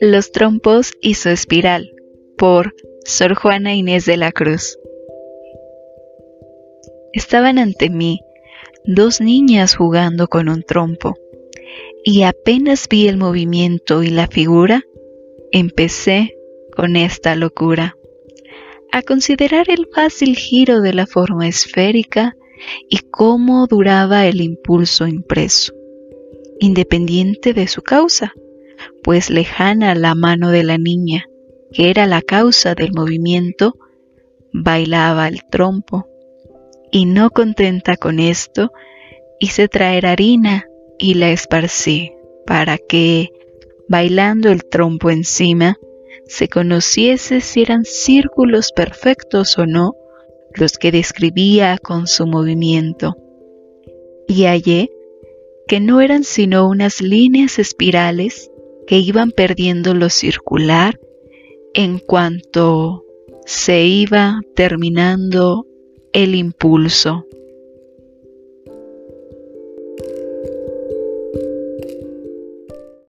Los trompos y su espiral por Sor Juana Inés de la Cruz. Estaban ante mí dos niñas jugando con un trompo, y apenas vi el movimiento y la figura, empecé con esta locura a considerar el fácil giro de la forma esférica y cómo duraba el impulso impreso, independiente de su causa, pues lejana la mano de la niña, que era la causa del movimiento, bailaba el trompo, y no contenta con esto, hice traer harina y la esparcí para que, bailando el trompo encima, se conociese si eran círculos perfectos o no los que describía con su movimiento. Y hallé que no eran sino unas líneas espirales que iban perdiendo lo circular en cuanto se iba terminando el impulso.